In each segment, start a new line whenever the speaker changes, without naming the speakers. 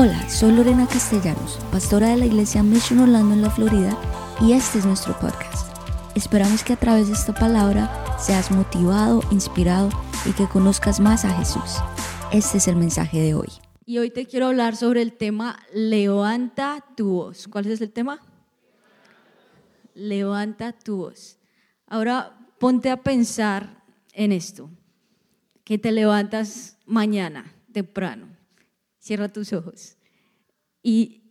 Hola, soy Lorena Castellanos, pastora de la iglesia Mission Orlando en la Florida y este es nuestro podcast. Esperamos que a través de esta palabra seas motivado, inspirado y que conozcas más a Jesús. Este es el mensaje de hoy.
Y hoy te quiero hablar sobre el tema Levanta tu voz. ¿Cuál es el tema? Levanta tu voz. Ahora ponte a pensar en esto, que te levantas mañana temprano cierra tus ojos y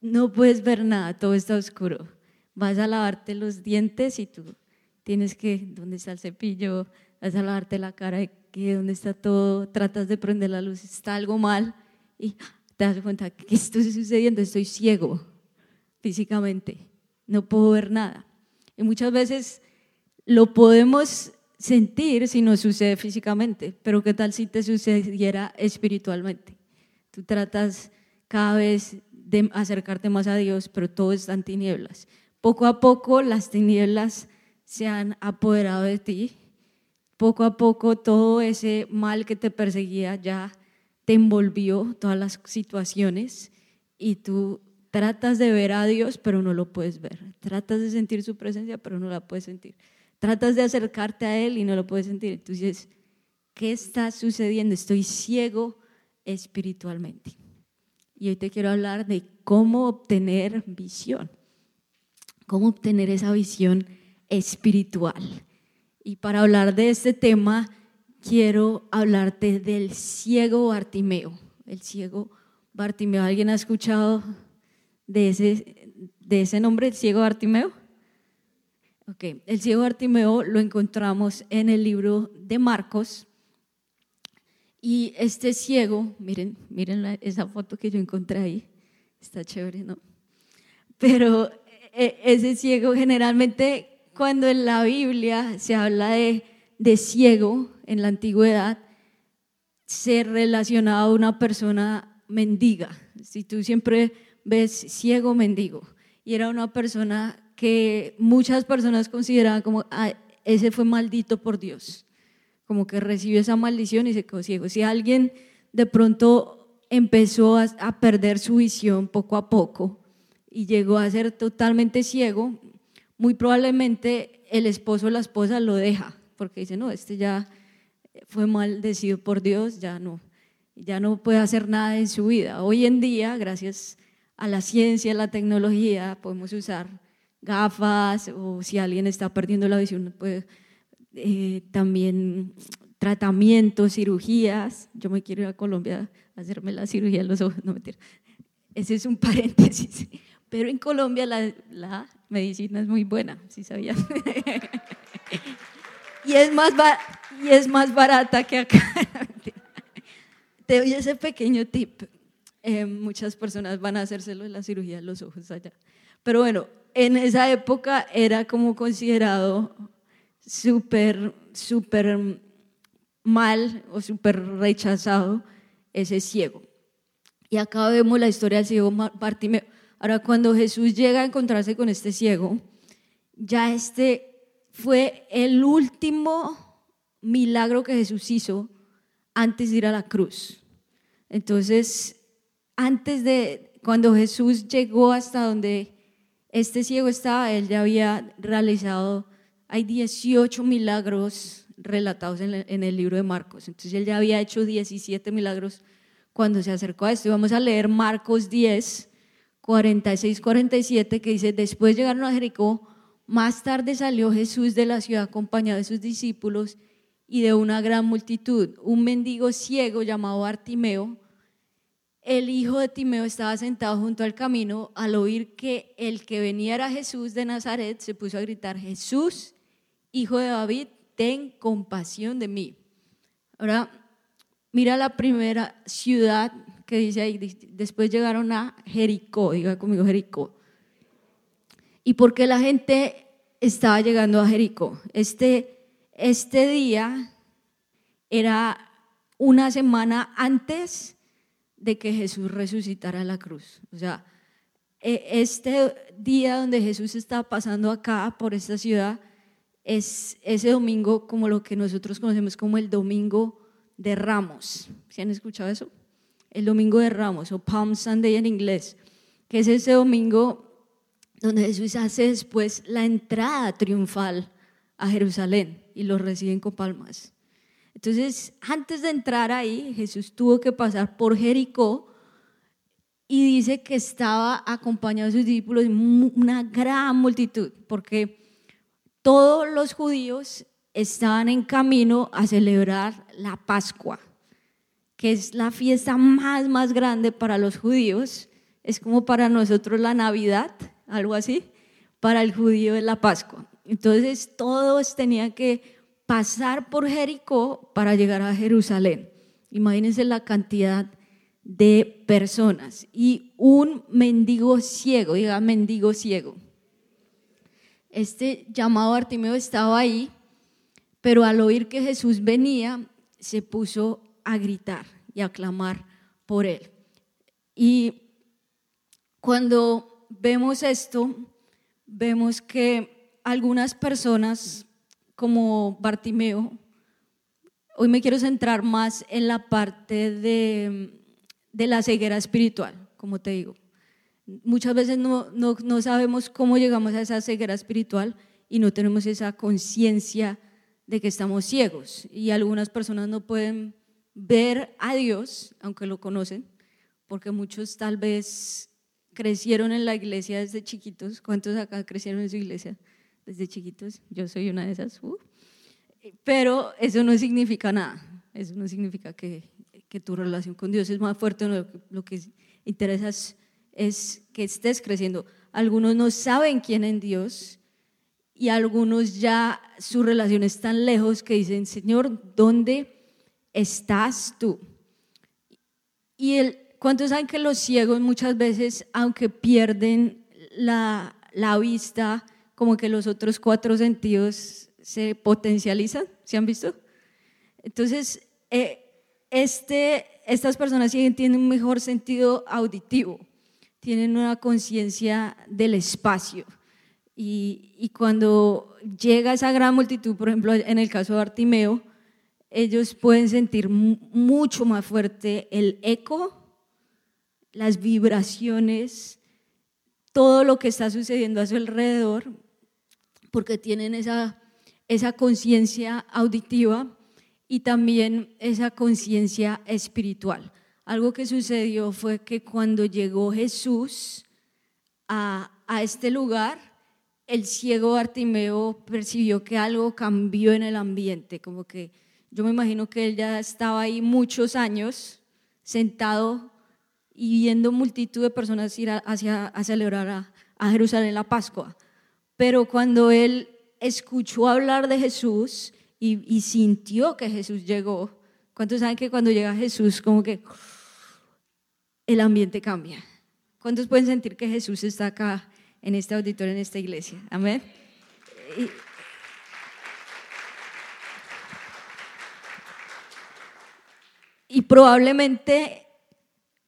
no puedes ver nada, todo está oscuro. Vas a lavarte los dientes y tú tienes que, ¿dónde está el cepillo? Vas a lavarte la cara, que ¿dónde está todo? Tratas de prender la luz, está algo mal y te das cuenta esto está sucediendo, estoy ciego físicamente, no puedo ver nada. Y muchas veces lo podemos sentir si no sucede físicamente, pero ¿qué tal si te sucediera espiritualmente? Tú tratas cada vez de acercarte más a Dios, pero todo está en tinieblas. Poco a poco las tinieblas se han apoderado de ti. Poco a poco todo ese mal que te perseguía ya te envolvió, todas las situaciones, y tú tratas de ver a Dios, pero no lo puedes ver. Tratas de sentir su presencia, pero no la puedes sentir. Tratas de acercarte a Él y no lo puedes sentir. Entonces, ¿qué está sucediendo? Estoy ciego espiritualmente. Y hoy te quiero hablar de cómo obtener visión, cómo obtener esa visión espiritual. Y para hablar de este tema, quiero hablarte del ciego Bartimeo. El ciego Bartimeo, ¿alguien ha escuchado de ese, de ese nombre, el ciego Bartimeo? Ok, el ciego Bartimeo lo encontramos en el libro de Marcos. Y este ciego, miren, miren esa foto que yo encontré ahí, está chévere, ¿no? Pero e, ese ciego generalmente cuando en la Biblia se habla de, de ciego en la antigüedad, se relacionaba a una persona mendiga. Si tú siempre ves ciego mendigo, y era una persona que muchas personas consideraban como, ah, ese fue maldito por Dios, como que recibió esa maldición y se quedó ciego. Si alguien de pronto empezó a, perder su visión poco a poco y llegó a ser totalmente ciego, muy probablemente el esposo o la esposa lo deja, porque dice, no, este ya fue maldecido por Dios, ya no, ya no puede hacer nada en su vida. Hoy en día, gracias a la ciencia, a la tecnología, podemos usar gafas o si alguien está perdiendo la visión, pues, también tratamientos, cirugías. Yo me quiero ir a Colombia a hacerme la cirugía de los ojos, no mentir. Ese es un paréntesis. Pero en Colombia la, la medicina es muy buena, si sabían. y, es más y es más barata que acá. Te doy ese pequeño tip. Eh, muchas personas van a hacérselo la cirugía de los ojos allá. Pero bueno, en esa época era como considerado súper, súper mal o súper rechazado ese ciego. Y acá vemos la historia del ciego Bartimeo. Ahora, cuando Jesús llega a encontrarse con este ciego, ya este fue el último milagro que Jesús hizo antes de ir a la cruz. Entonces, antes de, cuando Jesús llegó hasta donde este ciego estaba, él ya había realizado, hay 18 milagros relatados en el libro de Marcos. Entonces él ya había hecho 17 milagros cuando se acercó a esto. Y vamos a leer Marcos 10, 46, 47, que dice, después llegaron a Jericó, más tarde salió Jesús de la ciudad acompañado de sus discípulos y de una gran multitud. Un mendigo ciego llamado Artimeo, el hijo de Timeo estaba sentado junto al camino, al oír que el que venía era Jesús de Nazaret, se puso a gritar, Jesús, hijo de David, ten compasión de mí. Ahora, mira la primera ciudad que dice ahí, después llegaron a Jericó, diga conmigo Jericó. ¿Y por qué la gente estaba llegando a Jericó? Este, este día era una semana antes de que Jesús resucitara a la cruz. O sea, e, este día donde Jesús está pasando acá por esta ciudad es ese domingo como lo que nosotros conocemos como el domingo de Ramos. ¿Se han escuchado eso? el domingo de Ramos o Palm Sunday en inglés, que es ese domingo donde Jesús hace después la entrada triunfal a Jerusalén y los reciben con palmas. Entonces, antes de entrar ahí, Jesús tuvo que pasar por Jericó y dice que estaba acompañado de sus discípulos una gran multitud, porque todos los judíos estaban en camino a celebrar la Pascua, que es la fiesta más, más grande para los judíos. Es como para nosotros la Navidad, algo así. Para el judío es la Pascua. Entonces todos tenían que pasar por Jericó para llegar a Jerusalén. Imagínense la cantidad de personas y un mendigo ciego, diga mendigo ciego. Este llamado Artimeo estaba ahí, pero al oír que Jesús venía, se puso a gritar y a clamar por él. Y cuando vemos esto, vemos que algunas personas como Bartimeo, hoy me quiero centrar más en la parte de de la ceguera espiritual, como te digo. Muchas veces no, no, sabemos cómo llegamos a esa ceguera espiritual y no tenemos esa conciencia de que estamos ciegos. Y algunas personas no pueden ver a Dios, aunque lo conocen, porque muchos tal vez crecieron en la iglesia desde chiquitos. ¿Cuántos acá crecieron en su iglesia desde chiquitos? Yo soy una de esas. Uh. Pero eso no significa nada. Eso no significa que que tu relación con Dios es más fuerte, lo que, interesa es, que estés creciendo. Algunos no saben quién es Dios y algunos ya su relación es tan lejos que dicen, Señor, ¿dónde estás tú? Y el, ¿cuántos saben que los ciegos muchas veces, aunque pierden la, la vista, como que los otros cuatro sentidos se potencializan? ¿Se han visto? Entonces, eh, este, estas personas tienen un mejor sentido auditivo, tienen una conciencia del espacio. Y, y, cuando llega esa gran multitud, por ejemplo, en el caso de Bartimeo, ellos pueden sentir mucho más fuerte el eco, las vibraciones, todo lo que está sucediendo a su alrededor, porque tienen esa, esa conciencia auditiva y también esa conciencia espiritual. Algo que sucedió fue que cuando llegó Jesús a, a este lugar, el ciego Bartimeo percibió que algo cambió en el ambiente, como que yo me imagino que él ya estaba ahí muchos años sentado y viendo multitud de personas ir a, hacia, a celebrar a, a Jerusalén la Pascua. Pero cuando él escuchó hablar de Jesús, y, sintió que Jesús llegó. ¿Cuántos saben que cuando llega Jesús como que el ambiente cambia? ¿Cuántos pueden sentir que Jesús está acá en este auditorio, en esta iglesia? Amén. Y, y probablemente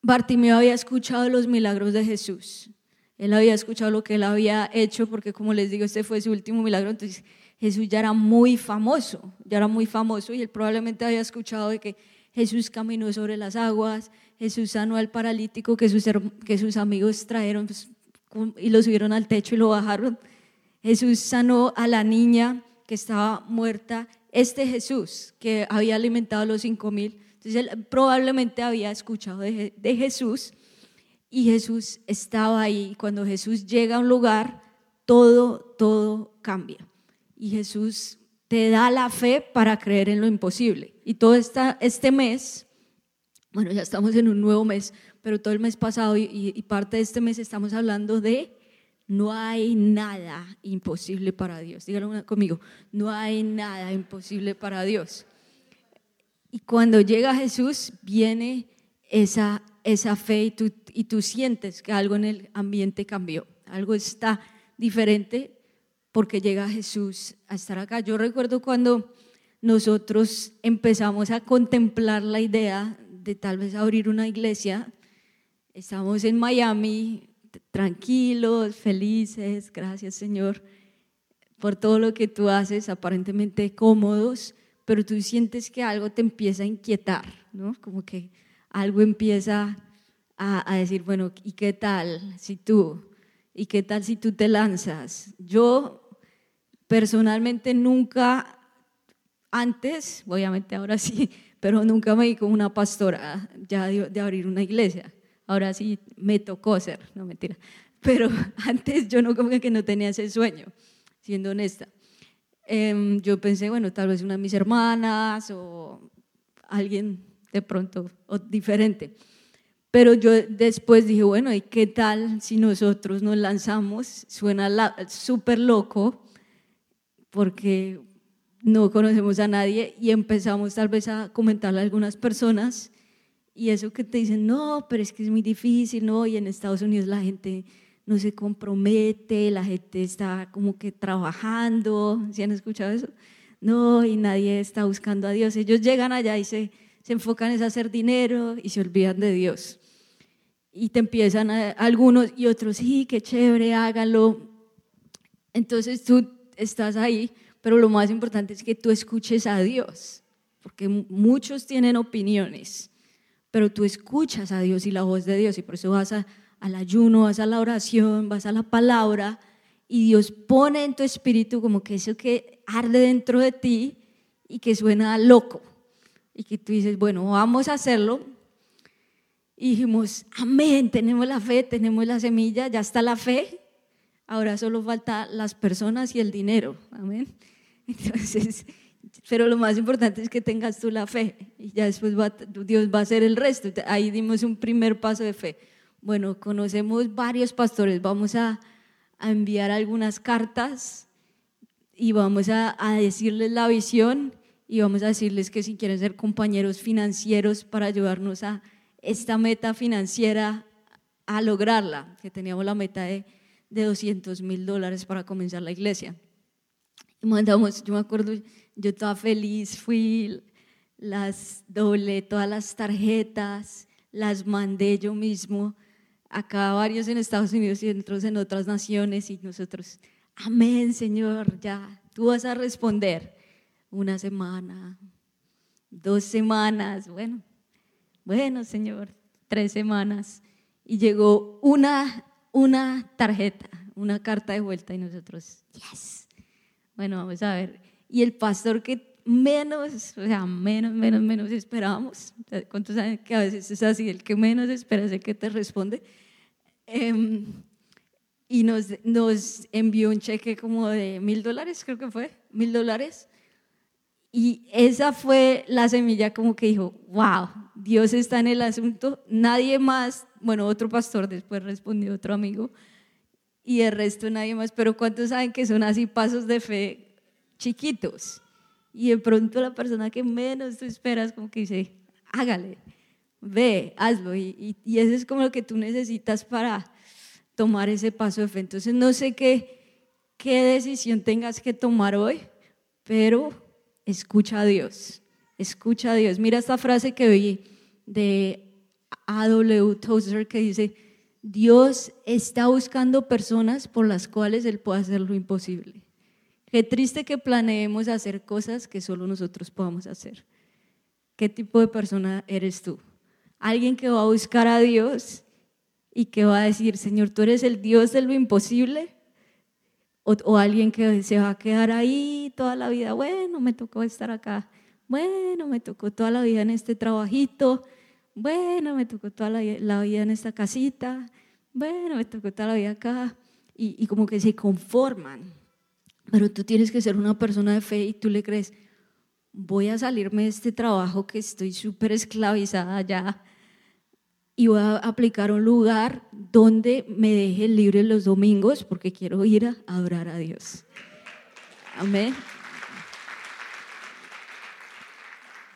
Bartimeo había escuchado los milagros de Jesús. Él había escuchado lo que él había hecho, porque como les digo, este fue su último milagro. Entonces Jesús ya era muy famoso, ya era muy famoso y él probablemente había escuchado de que Jesús caminó sobre las aguas, Jesús sanó al paralítico que sus, que sus amigos trajeron pues, y lo subieron al techo y lo bajaron. Jesús sanó a la niña que estaba muerta. Este Jesús que había alimentado a los cinco mil, entonces él probablemente había escuchado de, de Jesús y Jesús estaba ahí. Cuando Jesús llega a un lugar, todo, todo cambia y Jesús te da la fe para creer en lo imposible. Y todo esta, este mes, bueno, ya estamos en un nuevo mes, pero todo el mes pasado y, parte de este mes estamos hablando de no hay nada imposible para Dios. Díganlo conmigo, no hay nada imposible para Dios. Y cuando llega Jesús, viene esa, esa fe y tú, y tú sientes que algo en el ambiente cambió, algo está diferente porque llega Jesús a estar acá. Yo recuerdo cuando nosotros empezamos a contemplar la idea de tal vez abrir una iglesia, estamos en Miami, tranquilos, felices, gracias Señor por todo lo que tú haces, aparentemente cómodos, pero tú sientes que algo te empieza a inquietar, ¿no? Como que algo empieza a, decir, bueno, ¿y qué tal si tú? ¿Y qué tal si tú te lanzas? Yo personalmente nunca, antes, obviamente ahora sí, pero nunca me di como una pastora ya de, abrir una iglesia. Ahora sí me tocó ser, no mentira. Pero antes yo no como que no tenía ese sueño, siendo honesta. Em, yo pensé, bueno, tal vez una de mis hermanas o alguien de pronto o diferente. Pero yo después dije, bueno, ¿y qué tal si nosotros nos lanzamos? Suena súper loco porque no conocemos a nadie y empezamos tal vez a comentarle a algunas personas y eso que te dicen, no, pero es que es muy difícil, ¿no? Y en Estados Unidos la gente no se compromete, la gente está como que trabajando, ¿sí han escuchado eso? No, y nadie está buscando a Dios. Ellos llegan allá y se, se enfocan en hacer dinero y se olvidan de Dios. Y te empiezan a, algunos y otros, sí, qué chévere, hágalo. Entonces tú estás ahí pero lo más importante es que tú escuches a Dios, porque muchos tienen opiniones, pero tú escuchas a Dios y la voz de Dios, y por eso vas al ayuno, vas a la oración, vas a la palabra, y Dios pone en tu espíritu como que eso que arde dentro de ti y que suena loco, y que tú dices, bueno, vamos a hacerlo. Y dijimos, amén, tenemos la fe, tenemos la semilla, ya está la fe, ahora solo falta las personas y el dinero, amén. Entonces, pero lo más importante es que tengas tú la fe y ya después Dios va a hacer el resto. Ahí dimos un primer paso de fe. Bueno, conocemos varios pastores, vamos a, enviar algunas cartas y vamos a, a, decirles la visión y vamos a decirles que si quieren ser compañeros financieros para ayudarnos a esta meta financiera, a lograrla, que teníamos la meta de, de 200 mil dólares para comenzar la iglesia. Mandamos, yo me acuerdo, yo estaba feliz, fui, las doble, todas las tarjetas, las mandé yo mismo, acá varios en Estados Unidos y otros en otras naciones y nosotros, amén Señor, ya, tú vas a responder una semana, dos semanas, bueno, bueno Señor, tres semanas y llegó una, una tarjeta, una carta de vuelta y nosotros, yes bueno, vamos a ver. Y el pastor que menos, o sea, menos, menos, menos esperábamos, ¿cuántos saben que a veces es así? El que menos espera es el que te responde. Em, y nos, nos envió un cheque como de mil dólares, creo que fue, mil dólares. Y esa fue la semilla como que dijo, wow, Dios está en el asunto, nadie más, bueno, otro pastor después respondió otro amigo, y el resto nadie más. Pero ¿cuántos saben que son así pasos de fe chiquitos? Y de pronto la persona que menos tú esperas como que dice, hágale, ve, hazlo. Y, y, eso es como lo que tú necesitas para tomar ese paso de fe. Entonces no sé qué, qué decisión tengas que tomar hoy, pero escucha a Dios, escucha a Dios. Mira esta frase que vi de A.W. Tozer que dice, Dios está buscando personas por las cuales Él puede hacer lo imposible. Qué triste que planeemos hacer cosas que solo nosotros podamos hacer. ¿Qué tipo de persona eres tú? Alguien que va a buscar a Dios y que va a decir, Señor, tú eres el Dios de lo imposible. O, o, alguien que se va a quedar ahí toda la vida, bueno, me tocó estar acá, bueno, me tocó toda la vida en este trabajito, bueno, me tocó toda la, vida en esta casita, bueno, me tocó toda la vida acá, y, y como que se conforman. Pero tú tienes que ser una persona de fe y tú le crees, voy a salirme de este trabajo que estoy súper esclavizada ya y voy a aplicar un lugar donde me deje libre los domingos porque quiero ir a adorar a Dios. Amén.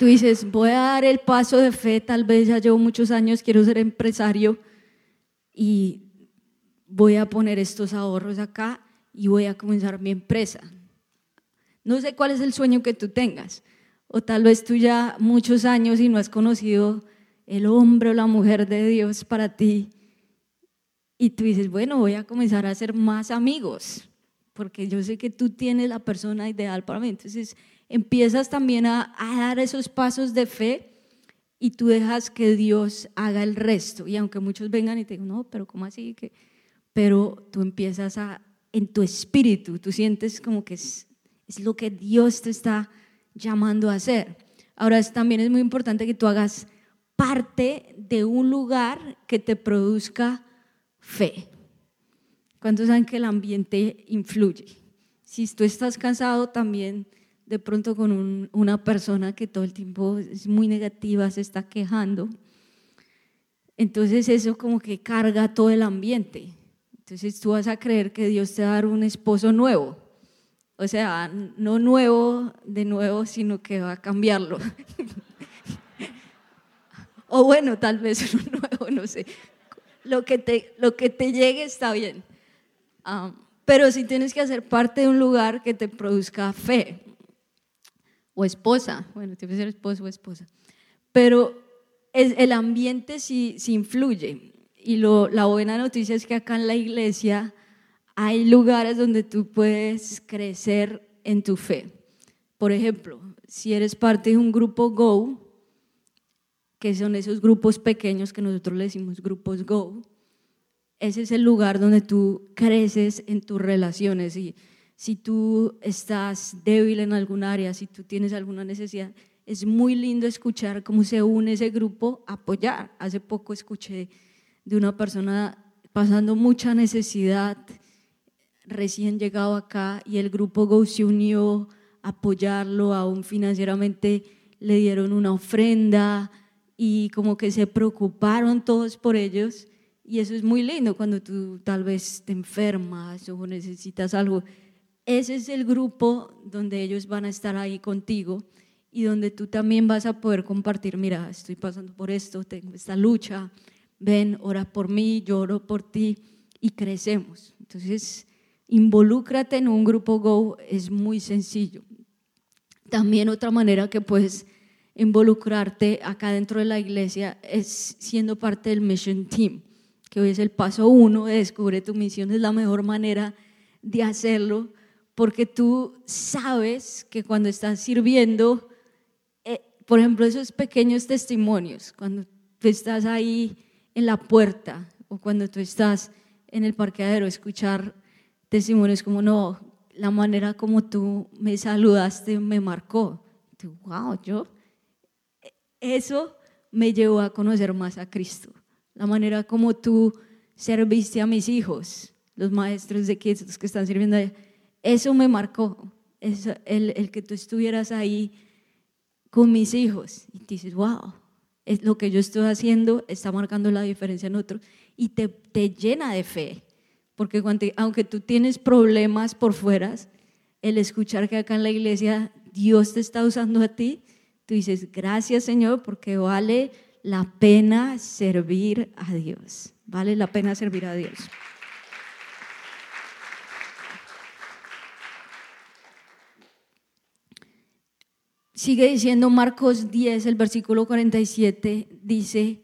Tú dices, voy a dar el paso de fe, tal vez ya llevo muchos años, quiero ser empresario y voy a poner estos ahorros acá y voy a comenzar mi empresa. No sé cuál es el sueño que tú tengas, o tal vez tú ya muchos años y no has conocido el hombre o la mujer de Dios para ti. Y tú dices, bueno, voy a comenzar a hacer más amigos, porque yo sé que tú tienes la persona ideal para mí. Entonces, empiezas también a, dar esos pasos de fe y tú dejas que Dios haga el resto. Y aunque muchos vengan y te digan, no, pero ¿cómo así? que Pero tú empiezas a, en tu espíritu, tú sientes como que es, es lo que Dios te está llamando a hacer. Ahora también es muy importante que tú hagas parte de un lugar que te produzca fe. ¿Cuántos saben que el ambiente influye? Si tú estás cansado también de pronto con una persona que todo el tiempo es muy negativa, se está quejando, entonces eso como que carga todo el ambiente. Entonces tú vas a creer que Dios te va a dar un esposo nuevo. O sea, no nuevo de nuevo, sino que va a cambiarlo. o bueno, tal vez uno nuevo, no sé. Lo que te, lo que te llegue está bien. Ah, pero si tienes que hacer parte de un lugar que te produzca fe o esposa, bueno, tienes que ser esposo o esposa, pero el ambiente sí, sí influye. Y lo, la buena noticia es que acá en la iglesia hay lugares donde tú puedes crecer en tu fe. Por ejemplo, si eres parte de un grupo Go, que son esos grupos pequeños que nosotros le decimos grupos Go, ese es el lugar donde tú creces en tus relaciones. Y si tú estás débil en algún área, si tú tienes alguna necesidad, es muy lindo escuchar cómo se une ese grupo a apoyar. Hace poco escuché de una persona pasando mucha necesidad, recién llegado acá, y el grupo Go se unió a apoyarlo, aún financieramente le dieron una ofrenda y como que se preocuparon todos por ellos. Y eso es muy lindo cuando tú tal vez te enfermas o necesitas algo. Ese es el grupo donde ellos van a estar ahí contigo y donde tú también vas a poder compartir, mira, estoy pasando por esto, tengo esta lucha, ven, ora por mí, yo oro por ti y crecemos. Entonces, involúcrate en un grupo Go, es muy sencillo. También otra manera que puedes involucrarte acá dentro de la iglesia es siendo parte del Mission Team, que hoy es el paso uno de Descubre tu misión, es la mejor manera de hacerlo, porque tú sabes que cuando estás sirviendo, eh, por ejemplo, esos pequeños testimonios, cuando tú estás ahí en la puerta o cuando tú estás en el parqueadero, escuchar testimonios como, no, la manera como tú me saludaste me marcó. Tú, wow, yo, eso me llevó a conocer más a Cristo. La manera como tú serviste a mis hijos, los maestros de que, los que están sirviendo allá, eso me marcó. el, el que tú estuvieras ahí con mis hijos. Y dices, wow, es lo que yo estoy haciendo está marcando la diferencia en otro y te, te llena de fe. Porque aunque tú tienes problemas por fuera, el escuchar que acá en la iglesia Dios te está usando a ti, tú dices, gracias Señor, porque vale la pena servir a Dios. Vale la pena servir a Dios. Sigue diciendo Marcos 10, el versículo 47, dice,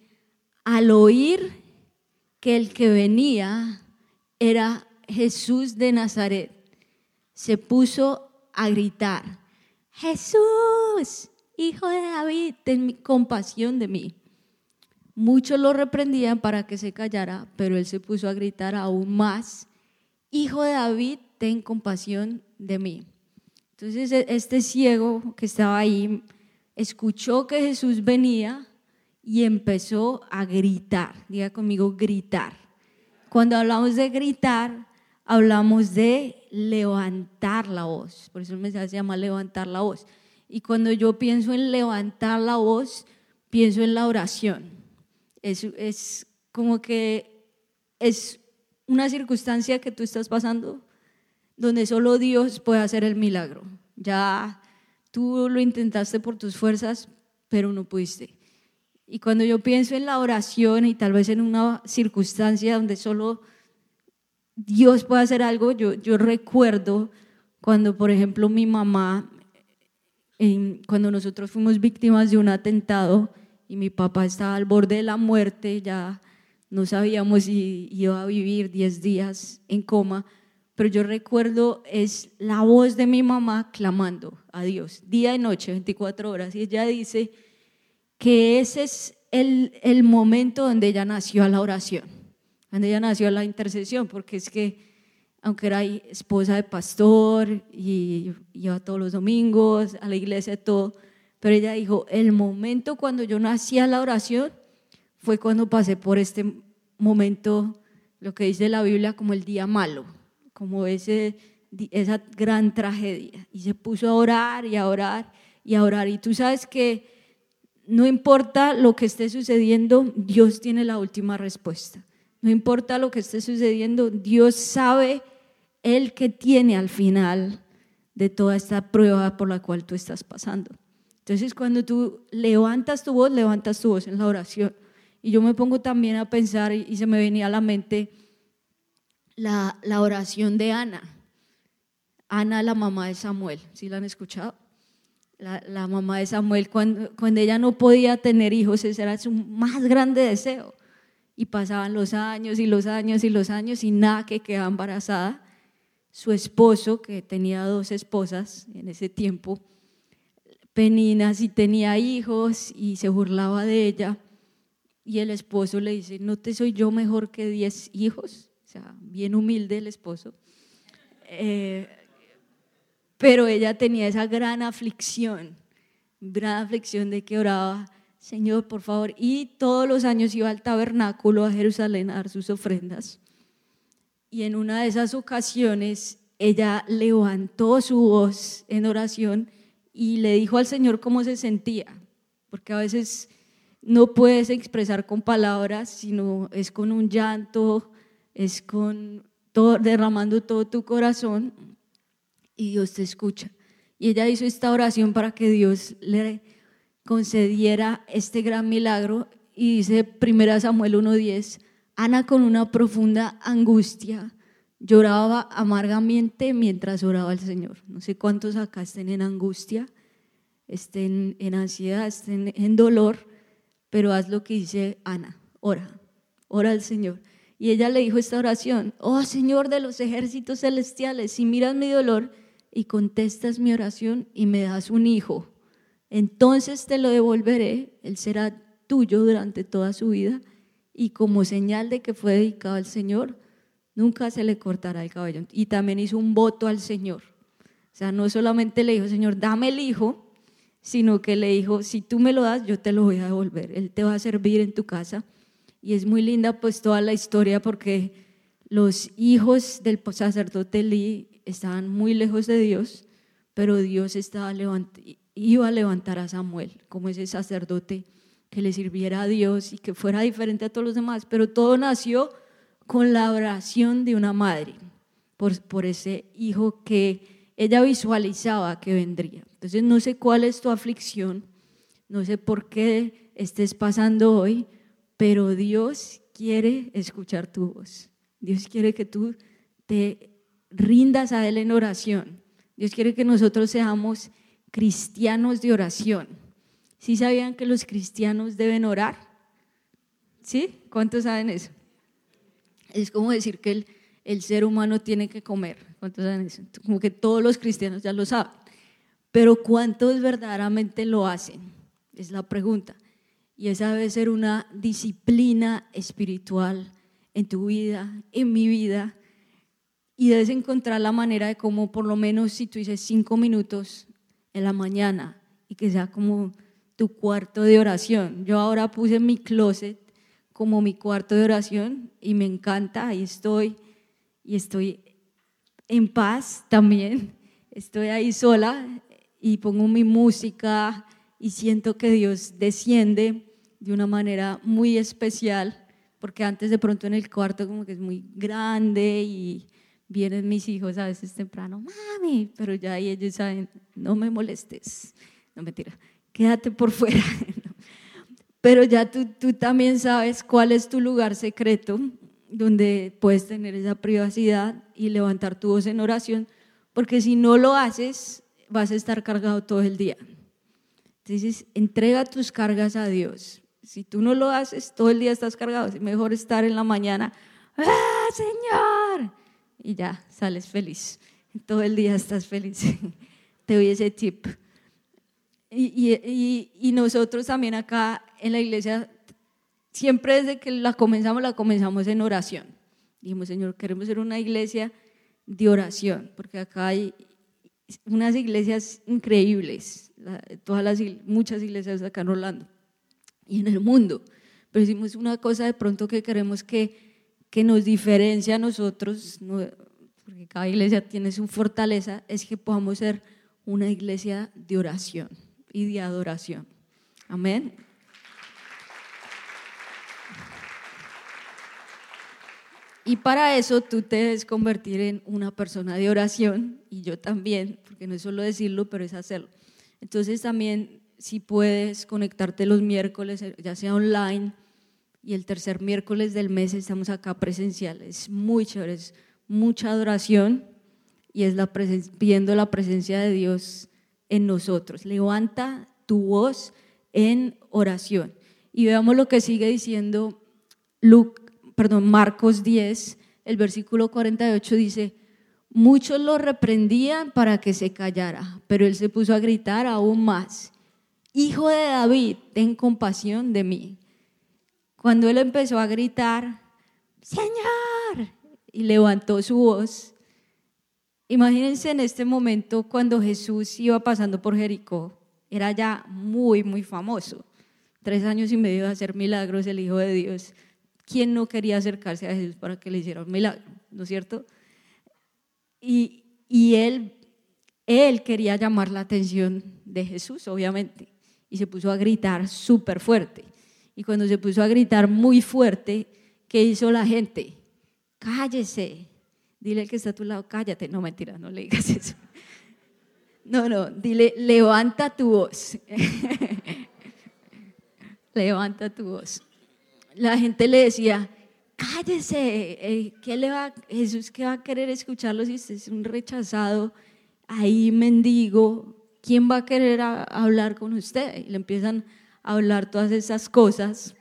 al oír que el que venía era Jesús de Nazaret, se puso a gritar, Jesús, hijo de David, ten compasión de mí. Muchos lo reprendían para que se callara, pero él se puso a gritar aún más, Hijo de David, ten compasión de mí. Entonces e-, este ciego que estaba ahí escuchó que Jesús venía y empezó a gritar. Diga conmigo, gritar. Cuando hablamos de gritar, hablamos de levantar la voz. Por eso el mensaje se llama levantar la voz. Y cuando yo pienso en levantar la voz, pienso en la oración. Es, es como que es una circunstancia que tú estás pasando donde solo Dios puede hacer el milagro. Ya tú lo intentaste por tus fuerzas, pero no pudiste. Y cuando yo pienso en la oración y tal vez en una circunstancia donde solo Dios puede hacer algo, yo, yo recuerdo cuando, por ejemplo, mi mamá, cuando nosotros fuimos víctimas de un atentado y mi papá estaba al borde de la muerte, ya no sabíamos si iba a vivir 10 días en coma, pero yo recuerdo es la voz de mi mamá clamando a Dios, día y noche, 24 horas, y ella dice que ese es el, el momento donde ella nació a la oración, donde ella nació a la intercesión, porque es que aunque era esposa de pastor y iba todos los domingos a la iglesia todo, pero ella dijo, el momento cuando yo nací a la oración fue cuando pasé por este momento, lo que dice la Biblia, como el día malo, como ese, esa gran tragedia. Y se puso a orar y a orar y a orar. Y tú sabes que no importa lo que esté sucediendo, Dios tiene la última respuesta. No importa lo que esté sucediendo, Dios sabe el que tiene al final de toda esta prueba por la cual tú estás pasando. Entonces, cuando tú levantas tu voz, levantas tu voz en la oración. Y yo me pongo también a pensar, y se me venía a la mente la, la oración de Ana. Ana, la mamá de Samuel, ¿sí la han escuchado? La, la, mamá de Samuel, cuando, cuando ella no podía tener hijos, ese era su más grande deseo. Y pasaban los años y los años y los años y nada que quedaba embarazada. Su esposo, que tenía dos esposas en ese tiempo, Penina si tenía hijos y se burlaba de ella. Y el esposo le dice, ¿no te soy yo mejor que diez hijos? O sea, bien humilde el esposo. Eh, pero ella tenía esa gran aflicción, gran aflicción de que oraba, Señor, por favor. Y todos los años iba al tabernáculo a Jerusalén a dar sus ofrendas. Y en una de esas ocasiones ella levantó su voz en oración y le dijo al Señor cómo se sentía, porque a veces no puedes expresar con palabras, sino es con un llanto, es con todo, derramando todo tu corazón y Dios te escucha. Y ella hizo esta oración para que Dios le concediera este gran milagro y dice 1 Samuel 1:10, Ana con una profunda angustia lloraba amargamente mientras oraba al Señor. No sé cuántos acá estén en angustia, estén en ansiedad, estén en dolor, pero haz lo que dice Ana, ora, ora al Señor. Y ella le dijo esta oración, oh Señor de los ejércitos celestiales, si miras mi dolor y contestas mi oración y me das un hijo, entonces te lo devolveré, él será tuyo durante toda su vida y como señal de que fue dedicado al Señor, nunca se le cortará el cabello. Y también hizo un voto al Señor. O sea, no solamente le dijo, Señor, dame el hijo, sino que le dijo, si tú me lo das, yo te lo voy a devolver. Él te va a servir en tu casa. Y es muy linda pues toda la historia porque los hijos del sacerdote Lee estaban muy lejos de Dios, pero Dios estaba iba a levantar a Samuel como ese sacerdote que le sirviera a Dios y que fuera diferente a todos los demás. Pero todo nació con la oración de una madre por, por ese hijo que ella visualizaba que vendría. Entonces no sé cuál es tu aflicción, no sé por qué estés pasando hoy, pero Dios quiere escuchar tu voz. Dios quiere que tú te rindas a Él en oración. Dios quiere que nosotros seamos cristianos de oración. ¿Sí sabían que los cristianos deben orar? ¿Sí? ¿Cuántos saben eso? Es como decir que el, ser humano tiene que comer. ¿Cuántos saben eso? Como que todos los cristianos ya lo saben. Pero ¿cuántos verdaderamente lo hacen? Es la pregunta. Y esa debe ser una disciplina espiritual en tu vida, en mi vida. Y debes encontrar la manera de cómo, por lo menos si tú dices cinco minutos en la mañana y que sea como tu cuarto de oración. Yo ahora puse mi closet como mi cuarto de oración y me encanta, ahí estoy y estoy en paz también, estoy ahí sola y pongo mi música y siento que Dios desciende de una manera muy especial, porque antes de pronto en el cuarto como que es muy grande y vienen mis hijos a veces temprano, mami, pero ya ahí ellos saben, no me molestes, no mentira, quédate por fuera. Pero ya tú, tú también sabes cuál es tu lugar secreto donde puedes tener esa privacidad y levantar tu voz en oración, porque si no lo haces, vas a estar cargado todo el día. Entonces, entrega tus cargas a Dios. Si tú no lo haces, todo el día estás cargado. Es mejor estar en la mañana, ¡ah, Señor! Y ya, sales feliz. Todo el día estás feliz. Te doy ese tip. Y, y, nosotros también acá en la iglesia, siempre desde que la comenzamos, la comenzamos en oración. Dijimos, Señor, queremos ser una iglesia de oración, porque acá hay unas iglesias increíbles, todas las, muchas iglesias acá en Orlando y en el mundo. Pero hicimos una cosa de pronto que queremos que, que nos diferencia a nosotros, porque cada iglesia tiene su fortaleza, es que podamos ser una iglesia de oración y de adoración. Amén. Y para eso tú te debes convertir en una persona de oración y yo también, porque no es solo decirlo, pero es hacerlo. Entonces también si puedes conectarte los miércoles, ya sea online, y el tercer miércoles del mes estamos acá presencial. Es muy chévere, es mucha adoración y es la pidiendo la presencia de Dios en nosotros. Levanta tu voz en oración. Y veamos lo que sigue diciendo Luke, perdón, Marcos 10, el versículo 48 dice, muchos lo reprendían para que se callara, pero él se puso a gritar aún más, Hijo de David, ten compasión de mí. Cuando él empezó a gritar, Señor, y levantó su voz, Imagínense en este momento cuando Jesús iba pasando por Jericó, era ya muy, muy famoso. Tres años y medio de hacer milagros, el Hijo de Dios. ¿Quién no quería acercarse a Jesús para que le hiciera un milagro? ¿No es cierto? Y, él quería llamar la atención de Jesús, obviamente, y se puso a gritar súper fuerte. Y cuando se puso a gritar muy fuerte, ¿qué hizo la gente? Cállese, Dile al que está a tu lado, cállate. No, mentira, no le digas eso. No, no, dile, levanta tu voz. levanta tu voz. La gente le decía, cállese, eh, ¿qué le va, Jesús qué va a querer escucharlo si es un rechazado, ahí mendigo? ¿Quién va a querer hablar con usted? Y le empiezan hablar todas esas cosas,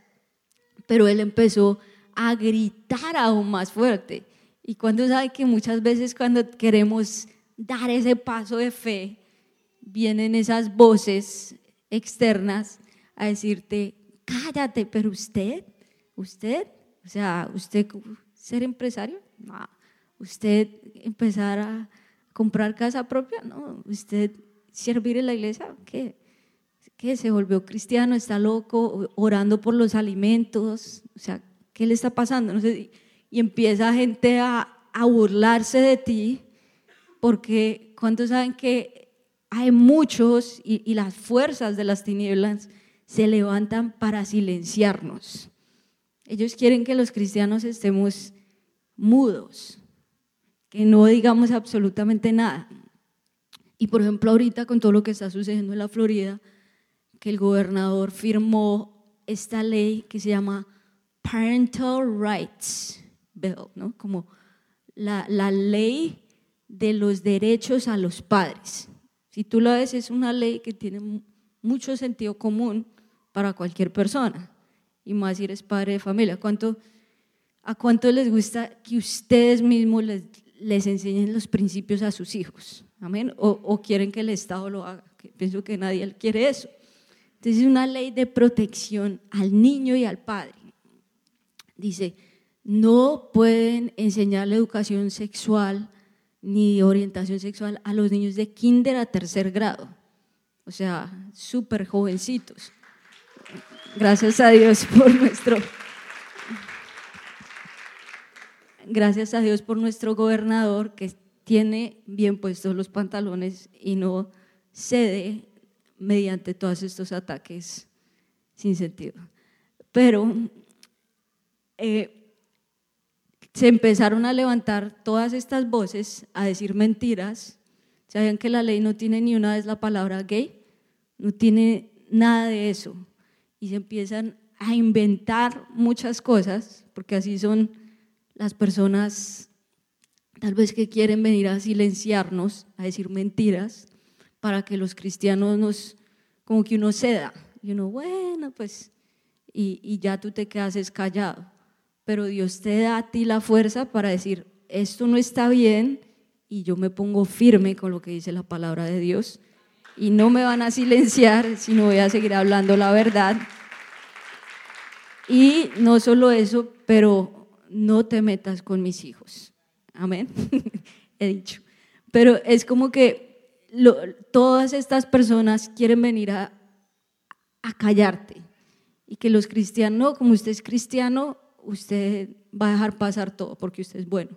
pero él empezó a gritar aún más fuerte. Y cuando sabe que muchas veces cuando queremos dar ese paso de fe, vienen esas voces externas a decirte, cállate, pero usted, usted, o sea, usted ser empresario, no, usted empezar a comprar casa propia, no, usted servir en la iglesia, ¿qué? ¿Qué? ¿Se volvió cristiano? ¿Está loco? ¿Orando por los alimentos? O sea, ¿qué le está pasando? No sé, y empieza gente a, burlarse de ti, porque cuando saben que hay muchos y, y las fuerzas de las tinieblas se levantan para silenciarnos. Ellos quieren que los cristianos estemos mudos, que no digamos absolutamente nada. Y por ejemplo, ahorita con todo lo que está sucediendo en la Florida, que el gobernador firmó esta ley que se llama Parental Rights ¿no? como la, la ley de los derechos a los padres. Si tú lo ves, es una ley que tiene mucho sentido común para cualquier persona, y más si eres padre de familia. ¿Cuánto, ¿A cuánto les gusta que ustedes mismos les, les enseñen los principios a sus hijos? ¿Amén? O, o quieren que el Estado lo haga. Pienso que nadie quiere eso. Entonces es una ley de protección al niño y al padre. Dice, no pueden enseñar la educación sexual ni orientación sexual a los niños de kinder a tercer grado, o sea, súper jovencitos. Gracias a Dios por nuestro... Gracias a Dios por nuestro gobernador que tiene bien puestos los pantalones y no cede mediante todos estos ataques sin sentido. Pero eh, se empezaron a levantar todas estas voces a decir mentiras. ¿Sabían que la ley no tiene ni una vez la palabra gay? No tiene nada de eso. Y se empiezan a inventar muchas cosas, porque así son las personas tal vez que quieren venir a silenciarnos, a decir mentiras, para que los cristianos nos, como que uno ceda. Y uno, bueno, pues, y, y ya tú te quedas callado pero Dios te da a ti la fuerza para decir, esto no está bien y yo me pongo firme con lo que dice la palabra de Dios y no me van a silenciar, sino voy a seguir hablando la verdad. Y no solo eso, pero no te metas con mis hijos. Amén. He dicho. Pero es como que todas estas personas quieren venir a, a callarte. Y que los cristianos, no, como usted es cristiano, usted va a dejar pasar todo porque usted es bueno.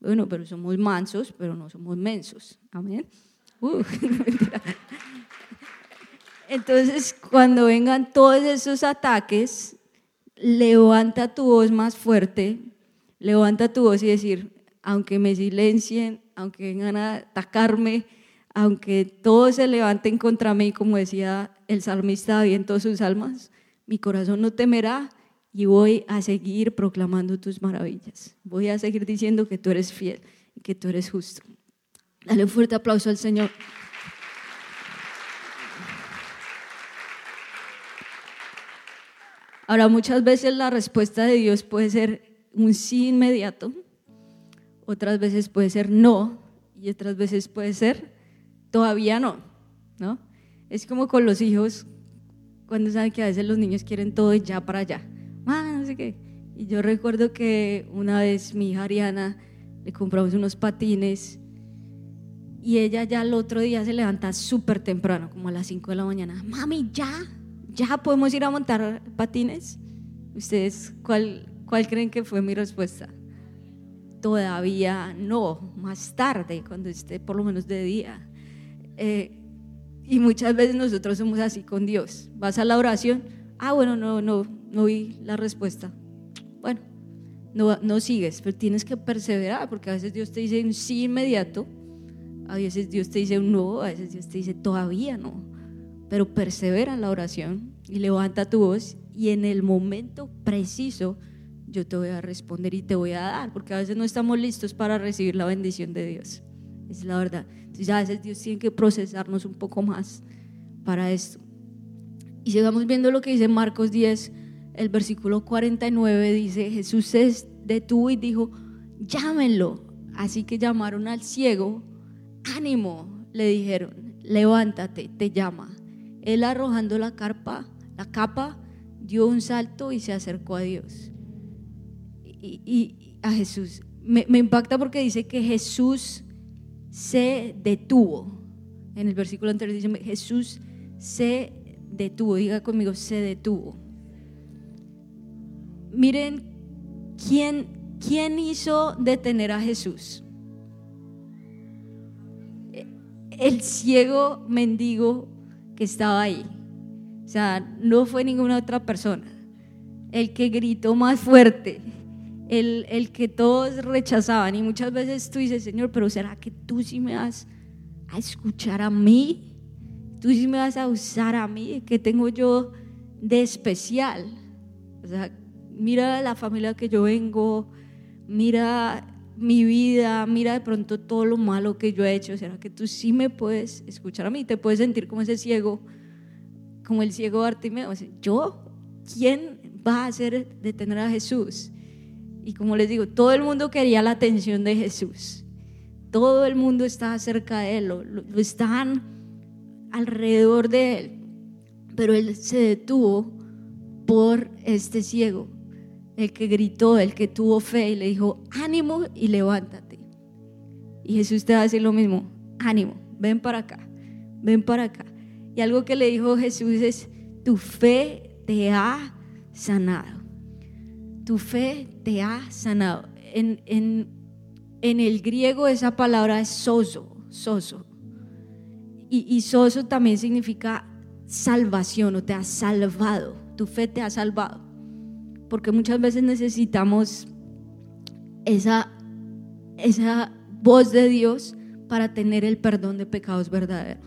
Bueno, pero somos mansos, pero no somos mensos. Amén. Uh, Entonces, cuando vengan todos esos ataques, levanta tu voz más fuerte, levanta tu voz y decir, aunque me silencien, aunque vengan a atacarme, aunque todos se levanten contra mí, como decía el salmista David en todas sus almas, mi corazón no temerá y voy a seguir proclamando tus maravillas. Voy a seguir diciendo que tú eres fiel y que tú eres justo. Dale un fuerte aplauso al Señor. Ahora, muchas veces la respuesta de Dios puede ser un sí inmediato, otras veces puede ser no, y otras veces puede ser todavía no, ¿no? Es como con los hijos, cuando saben que a veces los niños quieren todo y ya para allá. Ah, no sé qué. Y yo recuerdo que una vez mi hija Ariana le compramos unos patines y ella ya el otro día se levanta súper temprano, como a las 5 de la mañana. Mami, ya, ya podemos ir a montar patines. ¿Ustedes cuál, cuál creen que fue mi respuesta? Todavía no, más tarde, cuando esté por lo menos de día. Eh, y muchas veces nosotros somos así con Dios. Vas a la oración, ah, bueno, no, no, no vi la respuesta. Bueno, no, no sigues, pero tienes que perseverar, porque a veces Dios te dice un sí inmediato a veces Dios te dice un no, a veces Dios te dice todavía no. Pero persevera en la oración y levanta tu voz y en el momento preciso yo te voy a responder y te voy a dar, porque a veces no estamos listos para recibir la bendición de Dios. Es la verdad. Entonces a veces Dios tiene que procesarnos un poco más para esto. Y sigamos viendo lo que dice Marcos 10, el versículo 49 dice, Jesús se detuvo y dijo, llámenlo. Así que llamaron al ciego ánimo, le dijeron, levántate, te llama. Él arrojando la carpa, la capa, dio un salto y se acercó a Dios. Y, a Jesús. Me, me, impacta porque dice que Jesús se detuvo. En el versículo anterior dice, Jesús se detuvo. Diga conmigo, se detuvo. Miren, ¿quién, quién hizo detener a Jesús? el ciego mendigo que estaba ahí. O sea, no fue ninguna otra persona. El que gritó más fuerte, el, el que todos rechazaban. Y muchas veces tú dices, Señor, pero ¿será que tú sí me vas a escuchar a mí? ¿Tú sí me vas a usar a mí? ¿Qué tengo yo de especial? O sea, mira la familia que yo vengo, mira mi vida, mira de pronto todo lo malo que yo he hecho, ¿será que tú sí me puedes escuchar a mí? ¿Te puedes sentir como ese ciego, como el ciego Bartimeo? ¿Yo? ¿Quién va a hacer detener a Jesús? Y como les digo, todo el mundo quería la atención de Jesús. Todo el mundo estaba cerca de él, lo, estaban alrededor de él. Pero él se detuvo por este ciego el que gritó, el que tuvo fe y le dijo, ánimo y levántate. Y Jesús te va a decir lo mismo, ánimo, ven para acá, ven para acá. Y algo que le dijo Jesús es, tu fe te ha sanado. Tu fe te ha sanado. En, en, en el griego esa palabra es soso, soso. Y, y soso también significa salvación o te ha salvado. Tu fe te ha salvado porque muchas veces necesitamos esa, esa voz de Dios para tener el perdón de pecados verdadero,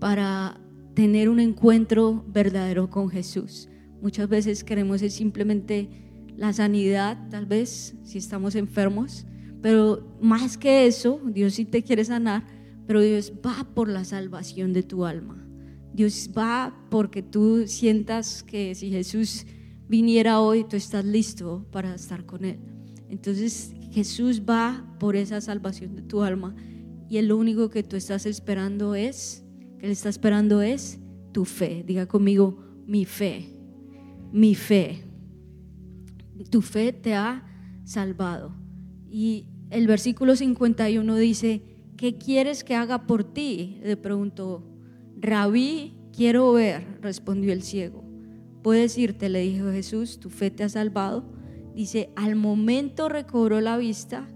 para tener un encuentro verdadero con Jesús. Muchas veces queremos es simplemente la sanidad, tal vez, si estamos enfermos, pero más que eso, Dios sí te quiere sanar, pero Dios va por la salvación de tu alma. Dios va porque tú sientas que si Jesús viniera hoy, tú estás listo para estar con Él. Entonces Jesús va por esa salvación de tu alma y el único que tú estás esperando es que Él está esperando es tu fe. Diga conmigo, mi fe, mi fe. Tu fe te ha salvado. Y el versículo 51 dice, ¿qué quieres que haga por ti? Le preguntó, Rabí, quiero ver, respondió el ciego. Puedes irte, le dijo Jesús, tu fe te ha salvado. Dice, al momento recobró la vista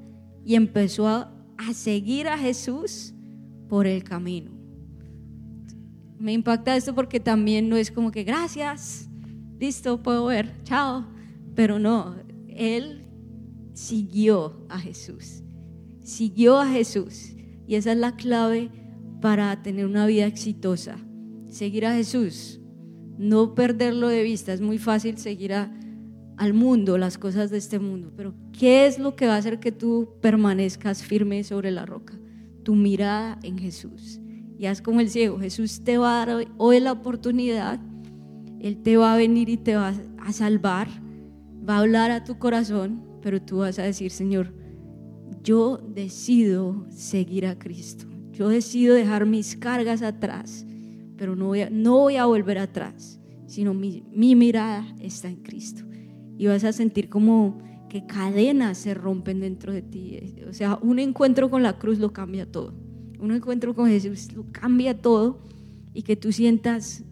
y empezó a, a seguir a Jesús por el camino. Me impacta esto porque también no es como que gracias, listo, puedo ver, chao. Pero no, él siguió a Jesús, siguió a Jesús. Y esa es la clave para tener una vida exitosa. Seguir a Jesús, no perderlo de vista. Es muy fácil seguir al mundo, las cosas de este mundo, pero ¿qué es lo que va a hacer que tú permanezcas firme sobre la roca? Tu mirada en Jesús. Y haz como el ciego, Jesús te va a dar hoy la oportunidad, Él te va a venir y te va a salvar, va a hablar a tu corazón, pero tú vas a decir, Señor, yo decido seguir a Cristo. Yo decido dejar mis cargas atrás, pero no voy a, no voy a volver atrás, sino mi, mi mirada está en Cristo. Y vas a sentir como que cadenas se rompen dentro de ti. O sea, un encuentro con la cruz lo cambia todo. Un encuentro con Jesús lo cambia todo y que tú sientas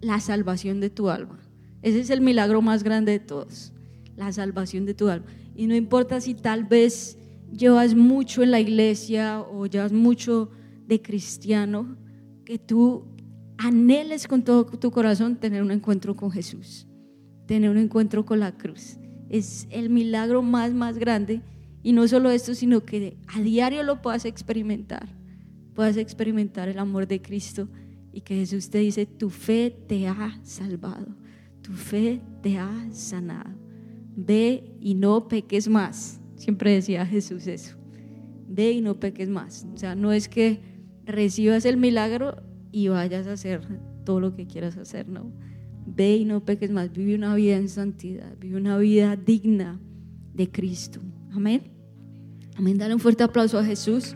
la salvación de tu alma. Ese es el milagro más grande de todos, la salvación de tu alma. Y no importa si tal vez llevas mucho en la iglesia o llevas mucho de cristiano, que tú anheles con todo tu corazón tener un encuentro con Jesús, tener un encuentro con la cruz. Es el milagro más, más grande. Y no solo esto, sino que a diario lo puedas experimentar. Puedas experimentar el amor de Cristo y que Jesús te dice, tu fe te ha salvado, tu fe te ha sanado. Ve y no peques más. Siempre decía Jesús eso. Ve y no peques más. O sea, no es que recibas el milagro y vayas a hacer todo lo que quieras hacer, no. Ve y no peques más. Vive una vida en santidad. Vive una vida digna de Cristo. Amén. Amén. Dale un fuerte aplauso a Jesús.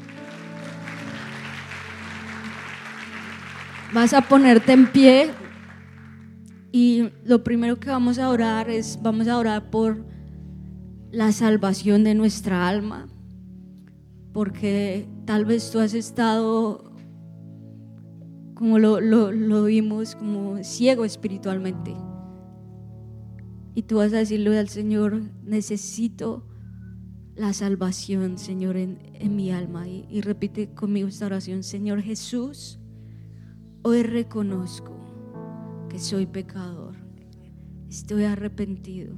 Vas a ponerte en pie y lo primero que vamos a orar es, vamos a orar por la salvación de nuestra alma, porque tal vez tú has estado, como lo, lo, vimos, como ciego espiritualmente. Y tú vas a decirle al Señor, necesito la salvación, Señor, en, mi alma. Y, y repite conmigo esta oración, Señor Jesús, hoy reconozco soy pecador. Estoy arrepentido.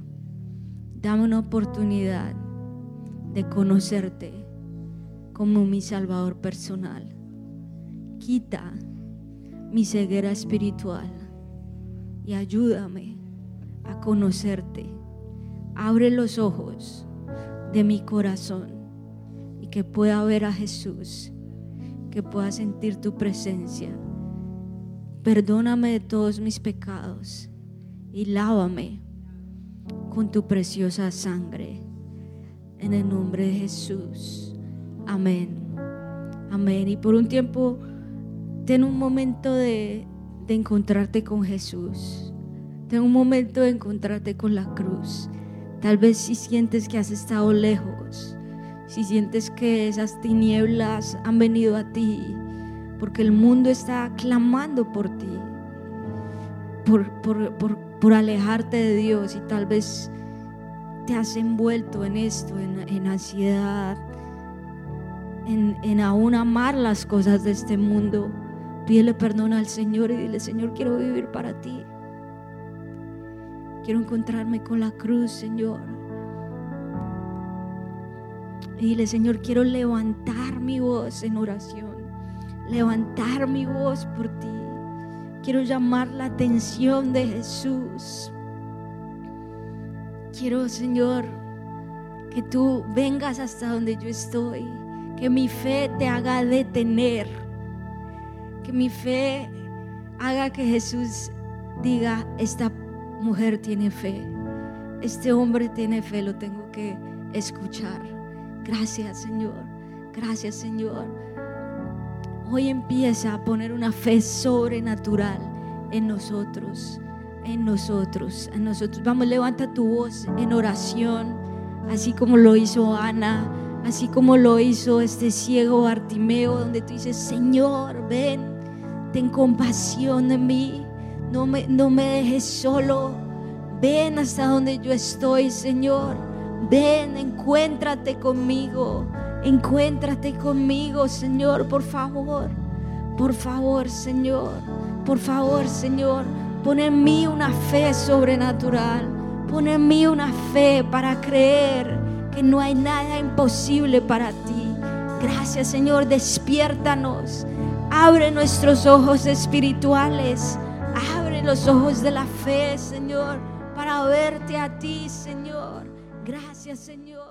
Dame una oportunidad de conocerte como mi Salvador personal. Quita mi ceguera espiritual y ayúdame a conocerte. Abre los ojos de mi corazón y que pueda ver a Jesús, que pueda sentir tu presencia Perdóname de todos mis pecados y lávame con tu preciosa sangre. En el nombre de Jesús. Amén. Amén. Y por un tiempo, ten un momento de, de encontrarte con Jesús. Ten un momento de encontrarte con la cruz. Tal vez si sientes que has estado lejos, si sientes que esas tinieblas han venido a ti, porque el mundo está clamando por ti, por, alejarte de Dios y tal vez te has envuelto en esto, en, ansiedad, en, en aún amar las cosas de este mundo. Pídele perdón al Señor y dile, Señor, quiero vivir para ti. Quiero encontrarme con la cruz, Señor. Y dile, Señor, quiero levantar mi voz en oración levantar mi voz por ti. Quiero llamar la atención de Jesús. Quiero, Señor, que tú vengas hasta donde yo estoy. Que mi fe te haga detener. Que mi fe haga que Jesús diga, esta mujer tiene fe. Este hombre tiene fe, lo tengo que escuchar. Gracias, Señor. Gracias, Señor. Hoy empieza a poner una fe sobrenatural en nosotros, en nosotros, en nosotros. Vamos, levanta tu voz en oración, así como lo hizo Ana, así como lo hizo este ciego Bartimeo, donde tú dices, Señor, ven, ten compasión de mí, no me, no me dejes solo, ven hasta donde yo estoy, Señor, ven, encuéntrate conmigo, encuéntrate conmigo, Señor, por favor, por favor, Señor, por favor, Señor, pon en mí una fe sobrenatural, pon en mí una fe para creer que no hay nada imposible para ti. Gracias Señor, despiértanos, abre nuestros ojos espirituales, abre los ojos de la fe, Señor, para verte a ti, Señor. Gracias Señor.